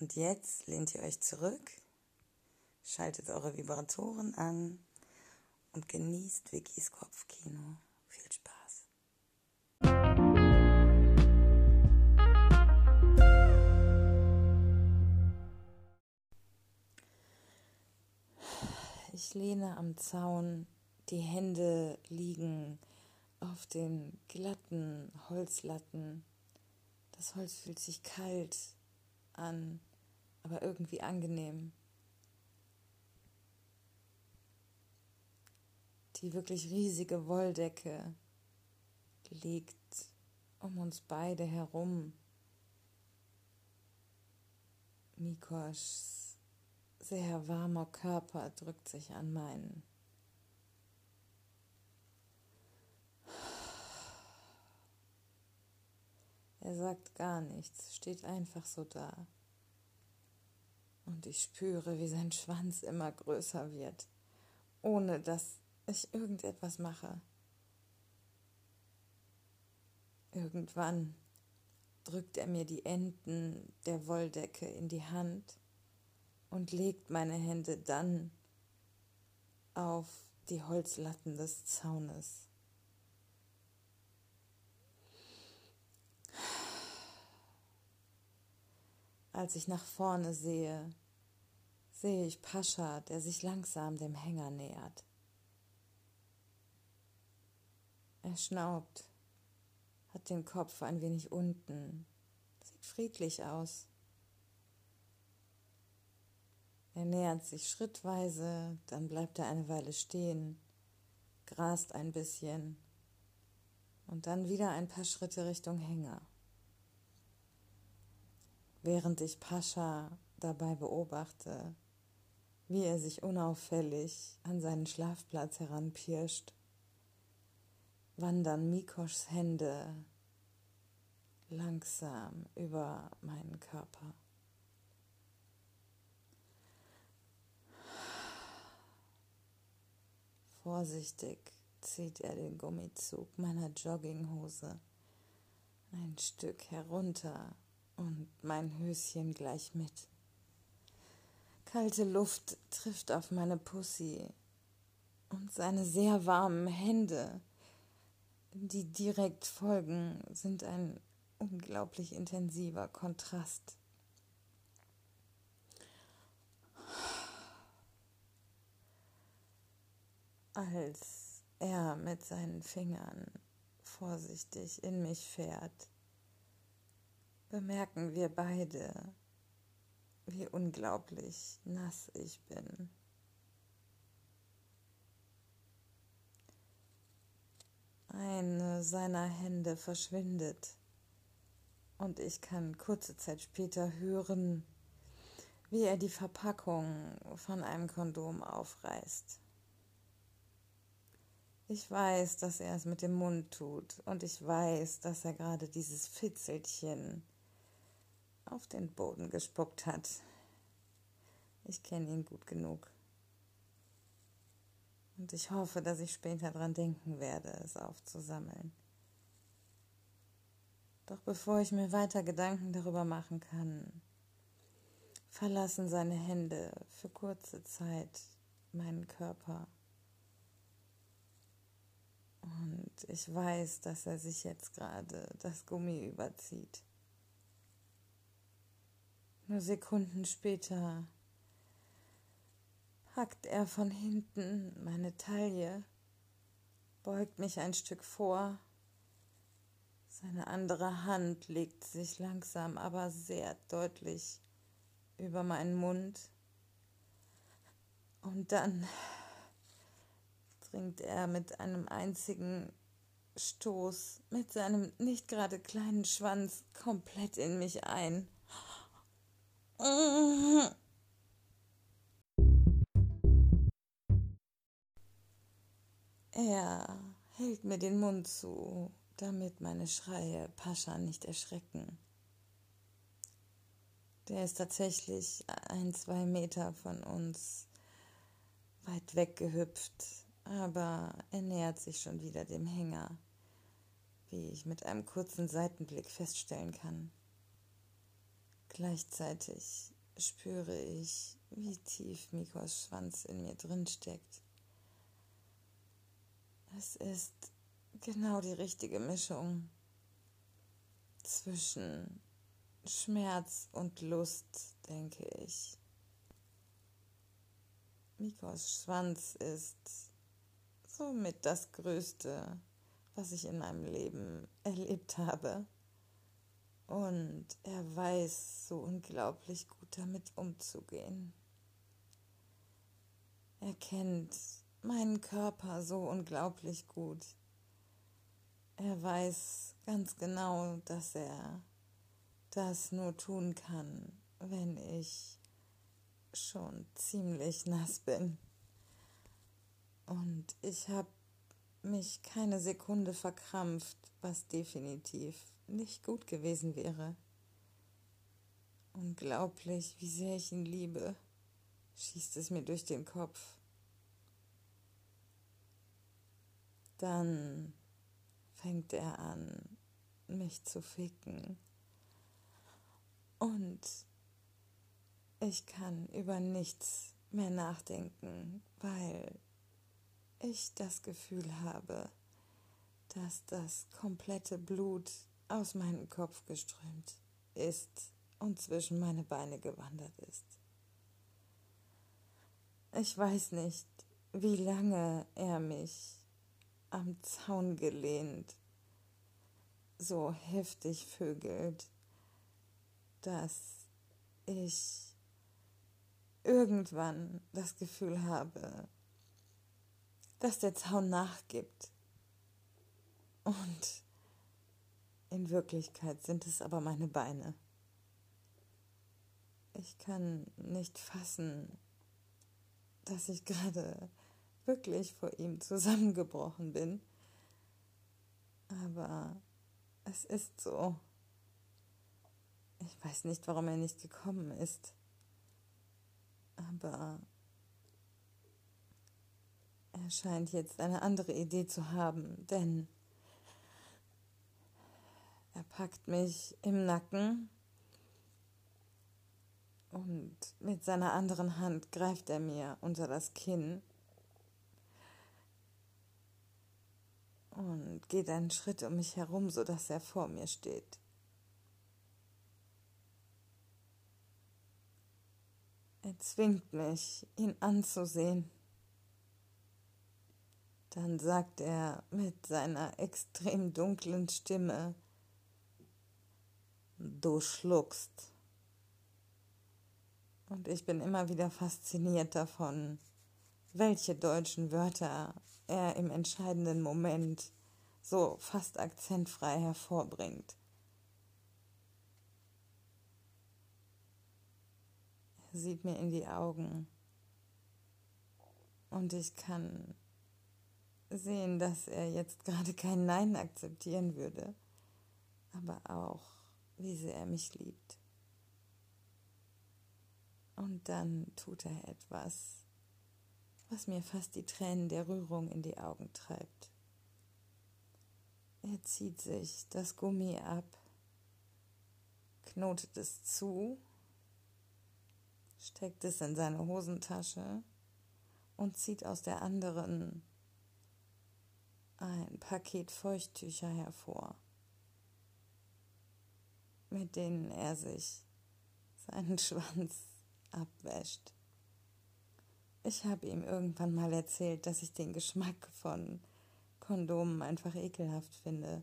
Und jetzt lehnt ihr euch zurück, schaltet eure Vibratoren an und genießt Vickys Kopfkino. Viel Spaß. Ich lehne am Zaun, die Hände liegen auf den glatten Holzlatten. Das Holz fühlt sich kalt an aber irgendwie angenehm. Die wirklich riesige Wolldecke liegt um uns beide herum. Mikoschs sehr warmer Körper drückt sich an meinen. Er sagt gar nichts, steht einfach so da und ich spüre, wie sein Schwanz immer größer wird, ohne dass ich irgendetwas mache. Irgendwann drückt er mir die Enden der Wolldecke in die Hand und legt meine Hände dann auf die Holzlatten des Zaunes. Als ich nach vorne sehe, sehe ich Pascha, der sich langsam dem Hänger nähert. Er schnaubt, hat den Kopf ein wenig unten, sieht friedlich aus. Er nähert sich schrittweise, dann bleibt er eine Weile stehen, grast ein bisschen und dann wieder ein paar Schritte Richtung Hänger. Während ich Pascha dabei beobachte, wie er sich unauffällig an seinen Schlafplatz heranpirscht, wandern Mikoschs Hände langsam über meinen Körper. Vorsichtig zieht er den Gummizug meiner Jogginghose ein Stück herunter und mein Höschen gleich mit. Kalte Luft trifft auf meine Pussy und seine sehr warmen Hände, die direkt folgen, sind ein unglaublich intensiver Kontrast. Als er mit seinen Fingern vorsichtig in mich fährt, bemerken wir beide, wie unglaublich nass ich bin. Eine seiner Hände verschwindet und ich kann kurze Zeit später hören, wie er die Verpackung von einem Kondom aufreißt. Ich weiß, dass er es mit dem Mund tut und ich weiß, dass er gerade dieses Fitzelchen auf den Boden gespuckt hat. Ich kenne ihn gut genug. Und ich hoffe, dass ich später daran denken werde, es aufzusammeln. Doch bevor ich mir weiter Gedanken darüber machen kann, verlassen seine Hände für kurze Zeit meinen Körper. Und ich weiß, dass er sich jetzt gerade das Gummi überzieht. Nur Sekunden später packt er von hinten meine Taille, beugt mich ein Stück vor. Seine andere Hand legt sich langsam, aber sehr deutlich über meinen Mund. Und dann dringt er mit einem einzigen Stoß mit seinem nicht gerade kleinen Schwanz komplett in mich ein. Er hält mir den Mund zu, damit meine Schreie Pascha nicht erschrecken. Der ist tatsächlich ein, zwei Meter von uns weit weggehüpft, aber er nähert sich schon wieder dem Hänger, wie ich mit einem kurzen Seitenblick feststellen kann. Gleichzeitig spüre ich, wie tief Mikos Schwanz in mir drin steckt. Es ist genau die richtige Mischung zwischen Schmerz und Lust, denke ich. Mikos Schwanz ist somit das Größte, was ich in meinem Leben erlebt habe. Und er weiß so unglaublich gut damit umzugehen. Er kennt meinen Körper so unglaublich gut. Er weiß ganz genau, dass er das nur tun kann, wenn ich schon ziemlich nass bin. Und ich habe mich keine Sekunde verkrampft, was definitiv nicht gut gewesen wäre. Unglaublich, wie sehr ich ihn liebe, schießt es mir durch den Kopf. Dann fängt er an, mich zu ficken. Und ich kann über nichts mehr nachdenken, weil ich das Gefühl habe, dass das komplette Blut aus meinem Kopf geströmt ist und zwischen meine Beine gewandert ist. Ich weiß nicht, wie lange er mich am Zaun gelehnt so heftig vögelt, dass ich irgendwann das Gefühl habe, dass der Zaun nachgibt. Und in Wirklichkeit sind es aber meine Beine. Ich kann nicht fassen, dass ich gerade wirklich vor ihm zusammengebrochen bin. Aber es ist so. Ich weiß nicht, warum er nicht gekommen ist. Aber er scheint jetzt eine andere Idee zu haben, denn er packt mich im Nacken und mit seiner anderen Hand greift er mir unter das Kinn und geht einen Schritt um mich herum, sodass er vor mir steht. Er zwingt mich, ihn anzusehen. Dann sagt er mit seiner extrem dunklen Stimme, du schluckst. Und ich bin immer wieder fasziniert davon, welche deutschen Wörter er im entscheidenden Moment so fast akzentfrei hervorbringt. Er sieht mir in die Augen und ich kann sehen, dass er jetzt gerade kein Nein akzeptieren würde, aber auch, wie sehr er mich liebt. Und dann tut er etwas, was mir fast die Tränen der Rührung in die Augen treibt. Er zieht sich das Gummi ab, knotet es zu, steckt es in seine Hosentasche und zieht aus der anderen ein Paket Feuchttücher hervor, mit denen er sich seinen Schwanz abwäscht. Ich habe ihm irgendwann mal erzählt, dass ich den Geschmack von Kondomen einfach ekelhaft finde,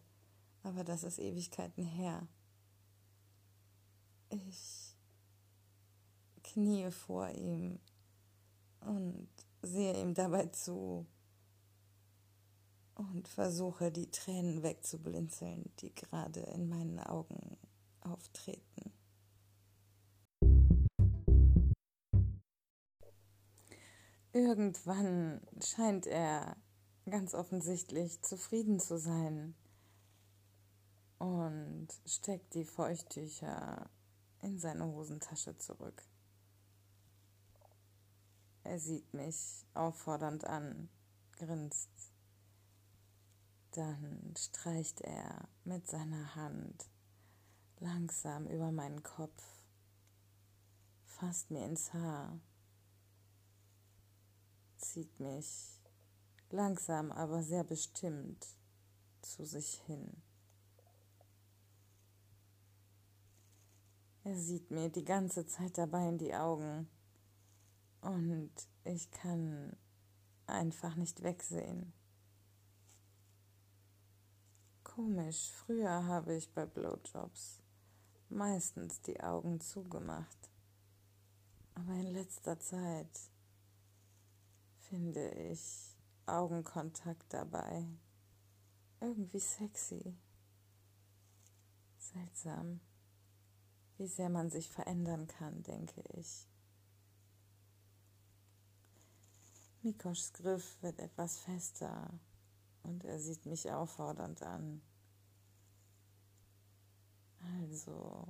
aber das ist Ewigkeiten her. Ich kniee vor ihm und sehe ihm dabei zu und versuche die Tränen wegzublinzeln, die gerade in meinen Augen auftreten. Irgendwann scheint er ganz offensichtlich zufrieden zu sein und steckt die Feuchttücher in seine Hosentasche zurück. Er sieht mich auffordernd an, grinst. Dann streicht er mit seiner Hand langsam über meinen Kopf, fasst mir ins Haar, zieht mich langsam aber sehr bestimmt zu sich hin. Er sieht mir die ganze Zeit dabei in die Augen und ich kann einfach nicht wegsehen. Komisch, früher habe ich bei Blowjobs meistens die Augen zugemacht. Aber in letzter Zeit finde ich Augenkontakt dabei irgendwie sexy. Seltsam, wie sehr man sich verändern kann, denke ich. Mikoschs Griff wird etwas fester und er sieht mich auffordernd an. Also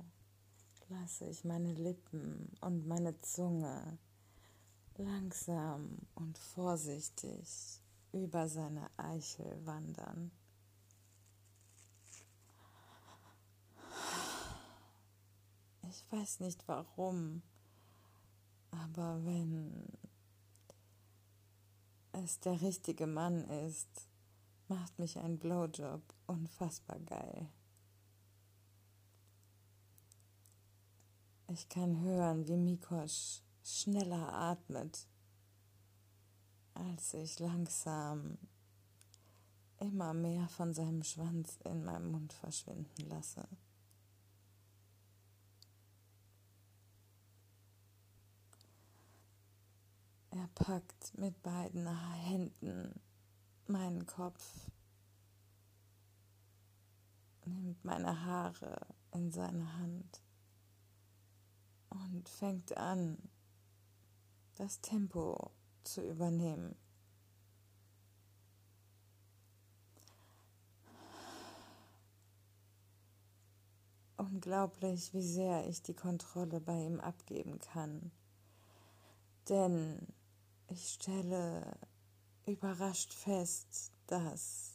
lasse ich meine Lippen und meine Zunge langsam und vorsichtig über seine Eichel wandern. Ich weiß nicht warum, aber wenn es der richtige Mann ist, macht mich ein Blowjob unfassbar geil. Ich kann hören, wie Mikosch schneller atmet, als ich langsam immer mehr von seinem Schwanz in meinem Mund verschwinden lasse. Er packt mit beiden Händen meinen Kopf, nimmt meine Haare in seine Hand und fängt an, das Tempo zu übernehmen. Unglaublich, wie sehr ich die Kontrolle bei ihm abgeben kann. Denn ich stelle überrascht fest, dass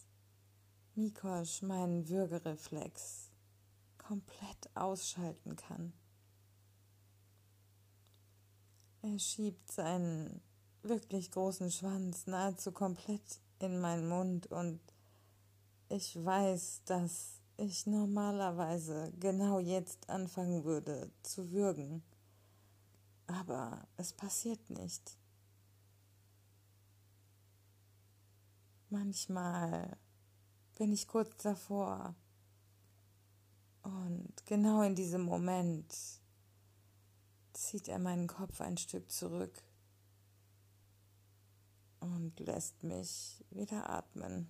Mikosch meinen Würgereflex komplett ausschalten kann. Er schiebt seinen wirklich großen Schwanz nahezu komplett in meinen Mund und ich weiß, dass ich normalerweise genau jetzt anfangen würde zu würgen. Aber es passiert nicht. Manchmal bin ich kurz davor und genau in diesem Moment zieht er meinen Kopf ein Stück zurück und lässt mich wieder atmen.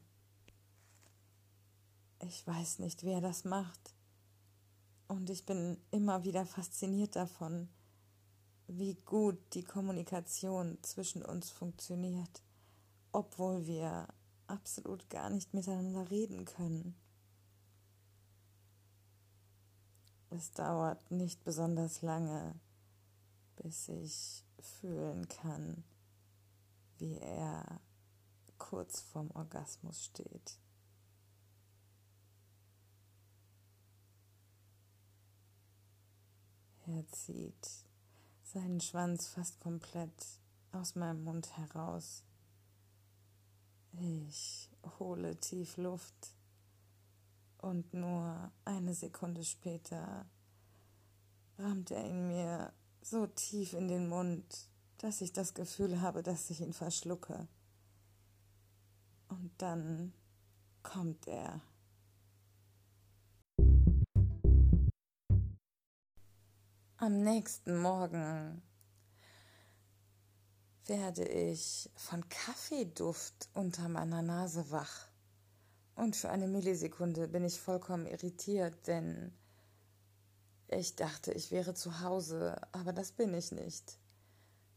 Ich weiß nicht, wer das macht. Und ich bin immer wieder fasziniert davon, wie gut die Kommunikation zwischen uns funktioniert, obwohl wir absolut gar nicht miteinander reden können. Es dauert nicht besonders lange, bis ich fühlen kann, wie er kurz vorm Orgasmus steht. Er zieht seinen Schwanz fast komplett aus meinem Mund heraus. Ich hole tief Luft und nur eine Sekunde später rammt er ihn mir so tief in den Mund, dass ich das Gefühl habe, dass ich ihn verschlucke. Und dann kommt er. Am nächsten Morgen werde ich von Kaffeeduft unter meiner Nase wach. Und für eine Millisekunde bin ich vollkommen irritiert, denn ich dachte, ich wäre zu Hause, aber das bin ich nicht.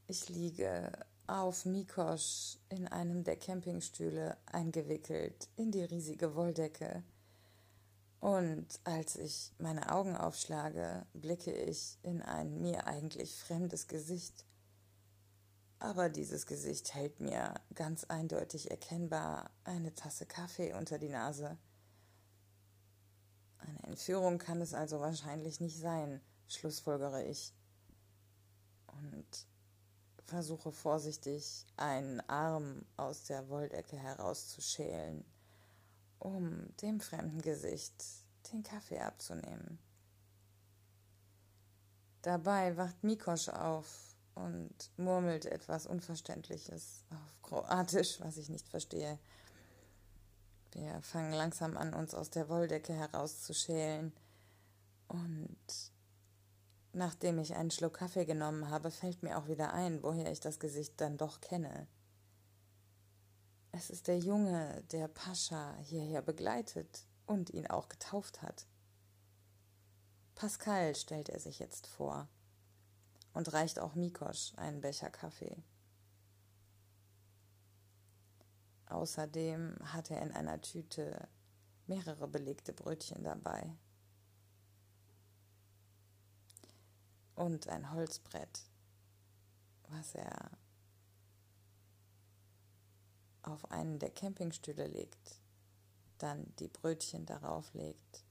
Ich liege auf Mikosch in einem der Campingstühle eingewickelt in die riesige Wolldecke. Und als ich meine Augen aufschlage, blicke ich in ein mir eigentlich fremdes Gesicht. Aber dieses Gesicht hält mir ganz eindeutig erkennbar eine Tasse Kaffee unter die Nase. Eine Entführung kann es also wahrscheinlich nicht sein, schlussfolgere ich. Und versuche vorsichtig einen Arm aus der Wolldecke herauszuschälen um dem fremden Gesicht den Kaffee abzunehmen. Dabei wacht Mikosch auf und murmelt etwas Unverständliches auf Kroatisch, was ich nicht verstehe. Wir fangen langsam an, uns aus der Wolldecke herauszuschälen. Und nachdem ich einen Schluck Kaffee genommen habe, fällt mir auch wieder ein, woher ich das Gesicht dann doch kenne. Es ist der Junge, der Pascha hierher begleitet und ihn auch getauft hat. Pascal stellt er sich jetzt vor und reicht auch Mikosch einen Becher Kaffee. Außerdem hat er in einer Tüte mehrere belegte Brötchen dabei. Und ein Holzbrett, was er auf einen der Campingstühle legt, dann die Brötchen darauf legt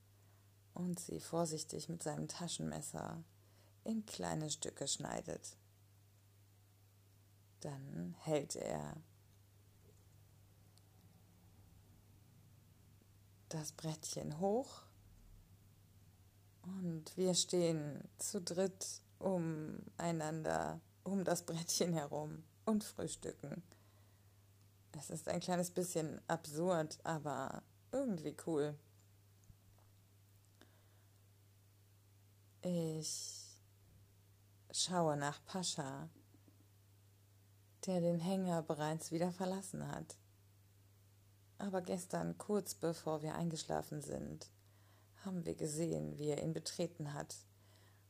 und sie vorsichtig mit seinem Taschenmesser in kleine Stücke schneidet. Dann hält er das Brettchen hoch und wir stehen zu dritt umeinander um das Brettchen herum und frühstücken. Es ist ein kleines bisschen absurd, aber irgendwie cool. Ich schaue nach Pascha, der den Hänger bereits wieder verlassen hat. Aber gestern, kurz bevor wir eingeschlafen sind, haben wir gesehen, wie er ihn betreten hat.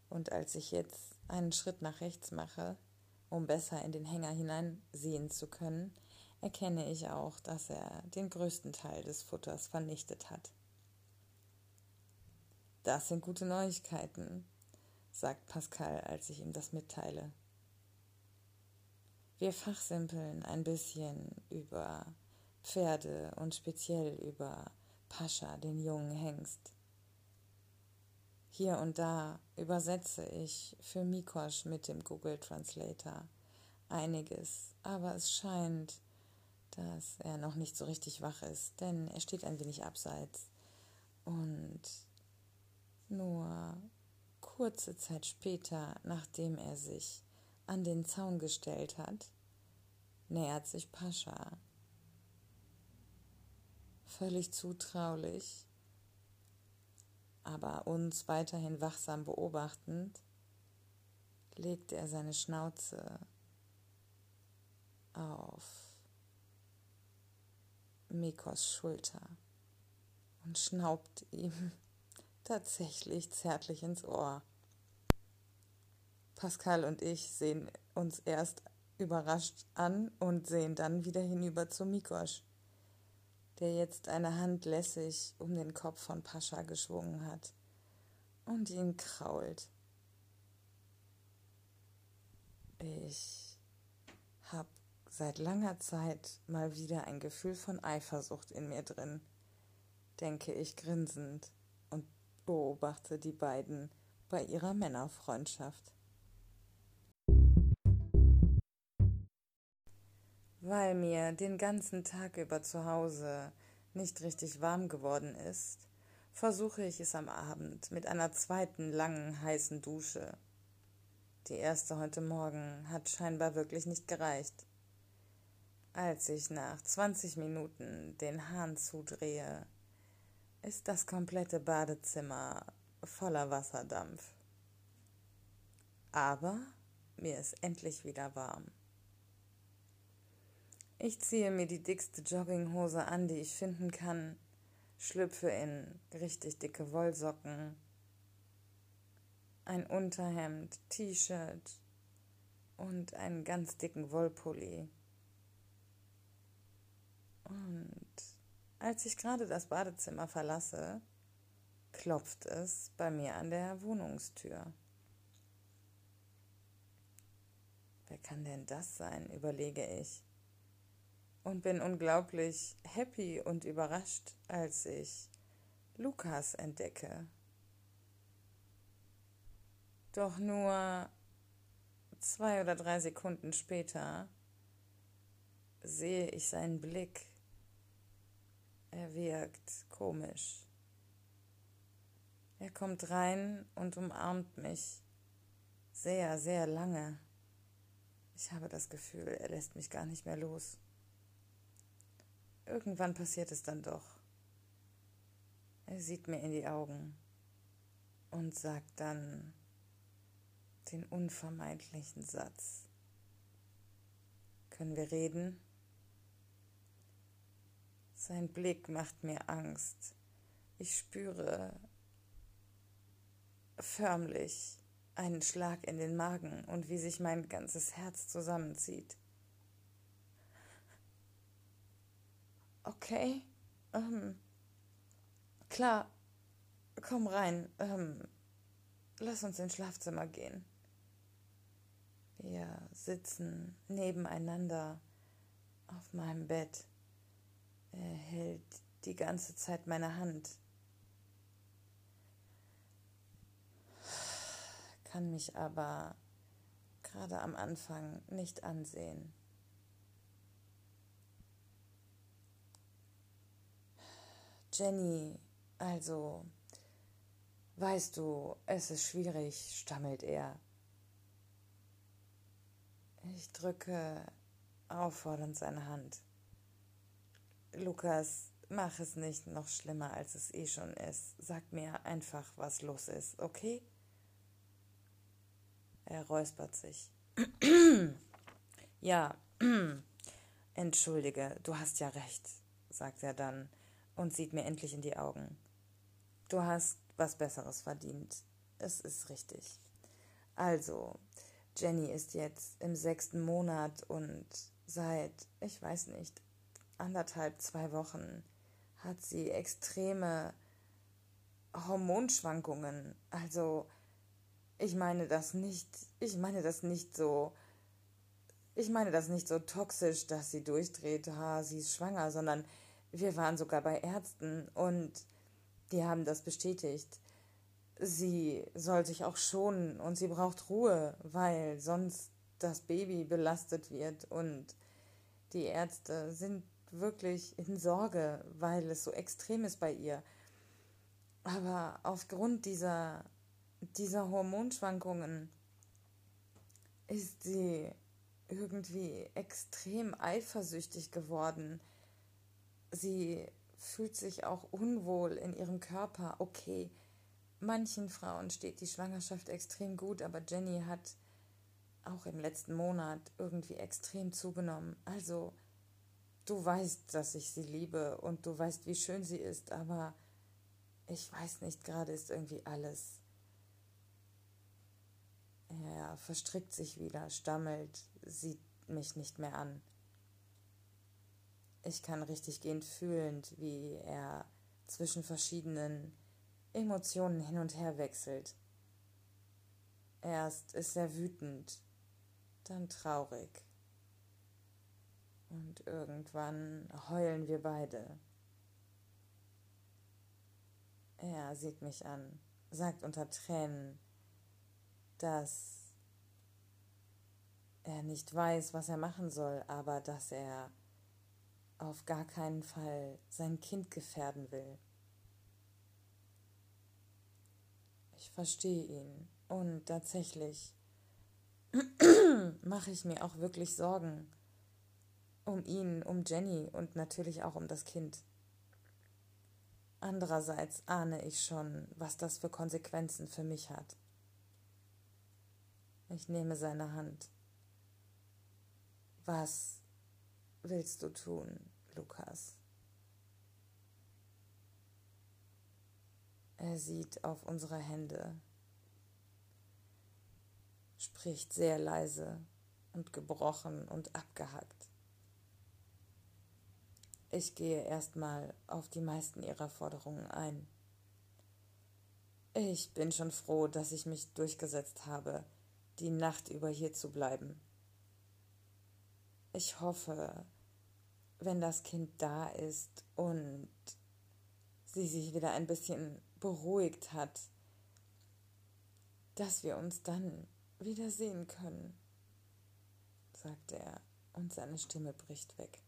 Und als ich jetzt einen Schritt nach rechts mache, um besser in den Hänger hineinsehen zu können, erkenne ich auch, dass er den größten Teil des Futters vernichtet hat. Das sind gute Neuigkeiten, sagt Pascal, als ich ihm das mitteile. Wir fachsimpeln ein bisschen über Pferde und speziell über Pascha, den jungen Hengst. Hier und da übersetze ich für Mikosch mit dem Google Translator einiges, aber es scheint, dass er noch nicht so richtig wach ist, denn er steht ein wenig abseits. Und nur kurze Zeit später, nachdem er sich an den Zaun gestellt hat, nähert sich Pascha. Völlig zutraulich, aber uns weiterhin wachsam beobachtend, legt er seine Schnauze auf Mikos Schulter und schnaubt ihm tatsächlich zärtlich ins Ohr. Pascal und ich sehen uns erst überrascht an und sehen dann wieder hinüber zu Mikosch, der jetzt eine Hand lässig um den Kopf von Pascha geschwungen hat und ihn krault. Ich hab seit langer Zeit mal wieder ein Gefühl von Eifersucht in mir drin, denke ich grinsend und beobachte die beiden bei ihrer Männerfreundschaft. Weil mir den ganzen Tag über zu Hause nicht richtig warm geworden ist, versuche ich es am Abend mit einer zweiten langen heißen Dusche. Die erste heute Morgen hat scheinbar wirklich nicht gereicht. Als ich nach 20 Minuten den Hahn zudrehe, ist das komplette Badezimmer voller Wasserdampf. Aber mir ist endlich wieder warm. Ich ziehe mir die dickste Jogginghose an, die ich finden kann, schlüpfe in richtig dicke Wollsocken, ein Unterhemd, T-Shirt und einen ganz dicken Wollpulli. Und als ich gerade das Badezimmer verlasse, klopft es bei mir an der Wohnungstür. Wer kann denn das sein, überlege ich und bin unglaublich happy und überrascht, als ich Lukas entdecke. Doch nur zwei oder drei Sekunden später sehe ich seinen Blick. Er wirkt komisch. Er kommt rein und umarmt mich sehr, sehr lange. Ich habe das Gefühl, er lässt mich gar nicht mehr los. Irgendwann passiert es dann doch. Er sieht mir in die Augen und sagt dann den unvermeidlichen Satz. Können wir reden? Sein Blick macht mir Angst. Ich spüre förmlich einen Schlag in den Magen und wie sich mein ganzes Herz zusammenzieht. Okay. Ähm, klar, komm rein. Ähm, lass uns ins Schlafzimmer gehen. Wir sitzen nebeneinander auf meinem Bett. Er hält die ganze Zeit meine Hand. Kann mich aber gerade am Anfang nicht ansehen. Jenny, also, weißt du, es ist schwierig, stammelt er. Ich drücke auffordernd seine Hand. Lukas, mach es nicht noch schlimmer, als es eh schon ist. Sag mir einfach, was los ist, okay? Er räuspert sich. ja, entschuldige, du hast ja recht, sagt er dann und sieht mir endlich in die Augen. Du hast was Besseres verdient. Es ist richtig. Also, Jenny ist jetzt im sechsten Monat und seit, ich weiß nicht, anderthalb, zwei Wochen hat sie extreme Hormonschwankungen. Also, ich meine das nicht, ich meine das nicht so, ich meine das nicht so toxisch, dass sie durchdreht, ha, sie ist schwanger, sondern wir waren sogar bei Ärzten und die haben das bestätigt. Sie soll sich auch schonen und sie braucht Ruhe, weil sonst das Baby belastet wird und die Ärzte sind wirklich in Sorge, weil es so extrem ist bei ihr. Aber aufgrund dieser, dieser Hormonschwankungen ist sie irgendwie extrem eifersüchtig geworden sie fühlt sich auch unwohl in ihrem Körper. Okay, manchen Frauen steht die Schwangerschaft extrem gut, aber Jenny hat auch im letzten Monat irgendwie extrem zugenommen. Also, du weißt, dass ich sie liebe und du weißt, wie schön sie ist, aber ich weiß nicht, gerade ist irgendwie alles. Er verstrickt sich wieder, stammelt, sieht mich nicht mehr an. Ich kann richtig gehend fühlend, wie er zwischen verschiedenen Emotionen hin und her wechselt. Erst ist er wütend, dann traurig. Und irgendwann heulen wir beide. Er sieht mich an, sagt unter Tränen, dass er nicht weiß, was er machen soll, aber dass er auf gar keinen Fall sein Kind gefährden will. Ich verstehe ihn. Und tatsächlich mache ich mir auch wirklich Sorgen um ihn, um Jenny und natürlich auch um das Kind. Andererseits ahne ich schon, was das für Konsequenzen für mich hat. Ich nehme seine Hand. Was willst du tun, Lukas? Er sieht auf unsere Hände, spricht sehr leise und gebrochen und abgehackt. Ich gehe erstmal auf die meisten ihrer Forderungen ein. Ich bin schon froh, dass ich mich durchgesetzt habe, die Nacht über hier zu bleiben. Ich hoffe, wenn das Kind da ist und sie sich wieder ein bisschen beruhigt hat, dass wir uns dann wieder sehen können, sagt er und seine Stimme bricht weg.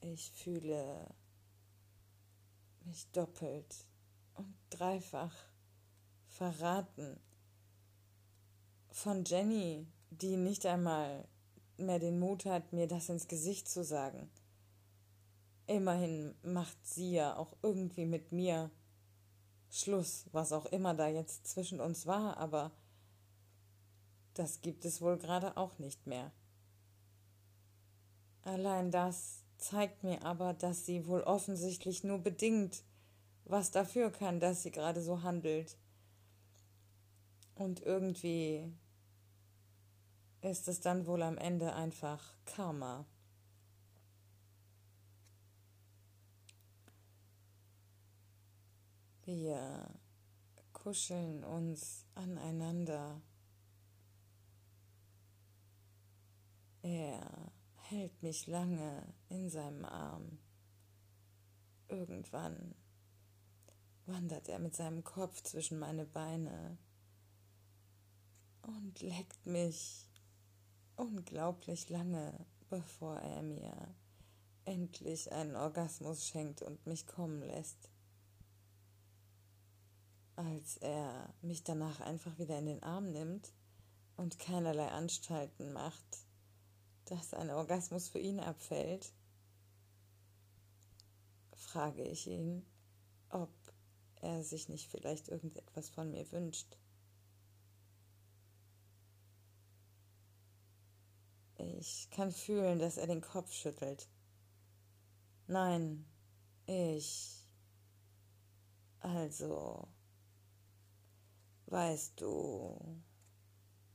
Ich fühle mich doppelt und dreifach verraten von Jenny, die nicht einmal mehr den Mut hat, mir das ins Gesicht zu sagen. Immerhin macht sie ja auch irgendwie mit mir Schluss, was auch immer da jetzt zwischen uns war, aber das gibt es wohl gerade auch nicht mehr. Allein das zeigt mir aber, dass sie wohl offensichtlich nur bedingt was dafür kann, dass sie gerade so handelt. Und irgendwie ist es dann wohl am Ende einfach Karma. Wir kuscheln uns aneinander. Er hält mich lange in seinem Arm. Irgendwann wandert er mit seinem Kopf zwischen meine Beine und leckt mich unglaublich lange, bevor er mir endlich einen Orgasmus schenkt und mich kommen lässt. Als er mich danach einfach wieder in den Arm nimmt und keinerlei Anstalten macht, dass ein Orgasmus für ihn abfällt, frage ich ihn, ob er sich nicht vielleicht irgendetwas von mir wünscht. Ich kann fühlen, dass er den Kopf schüttelt. Nein, ich. Also. Weißt du,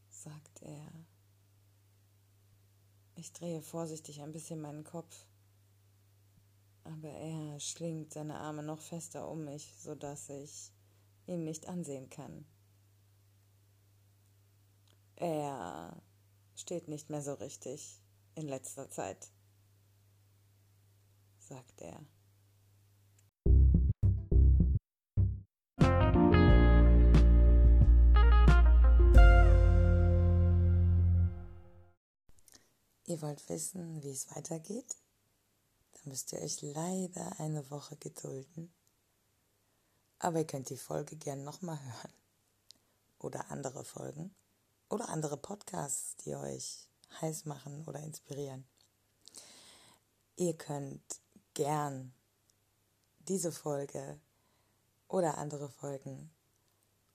sagt er. Ich drehe vorsichtig ein bisschen meinen Kopf, aber er schlingt seine Arme noch fester um mich, sodass ich ihn nicht ansehen kann. Er steht nicht mehr so richtig in letzter Zeit, sagt er. Ihr wollt wissen, wie es weitergeht? Dann müsst ihr euch leider eine Woche gedulden. Aber ihr könnt die Folge gern nochmal hören. Oder andere Folgen. Oder andere Podcasts, die euch heiß machen oder inspirieren. Ihr könnt gern diese Folge oder andere Folgen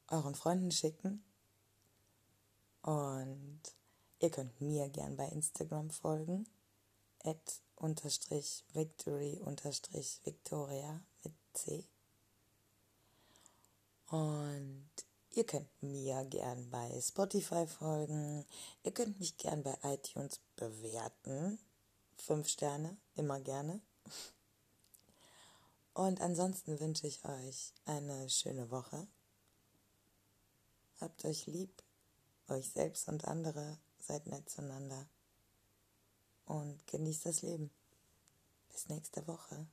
euren Freunden schicken und Ihr könnt mir gern bei Instagram folgen. At unterstrich victory unterstrich victoria mit C. Und ihr könnt mir gern bei Spotify folgen. Ihr könnt mich gern bei iTunes bewerten. Fünf Sterne, immer gerne. Und ansonsten wünsche ich euch eine schöne Woche. Habt euch lieb, euch selbst und andere seid nett zueinander und genießt das Leben. Bis nächste Woche.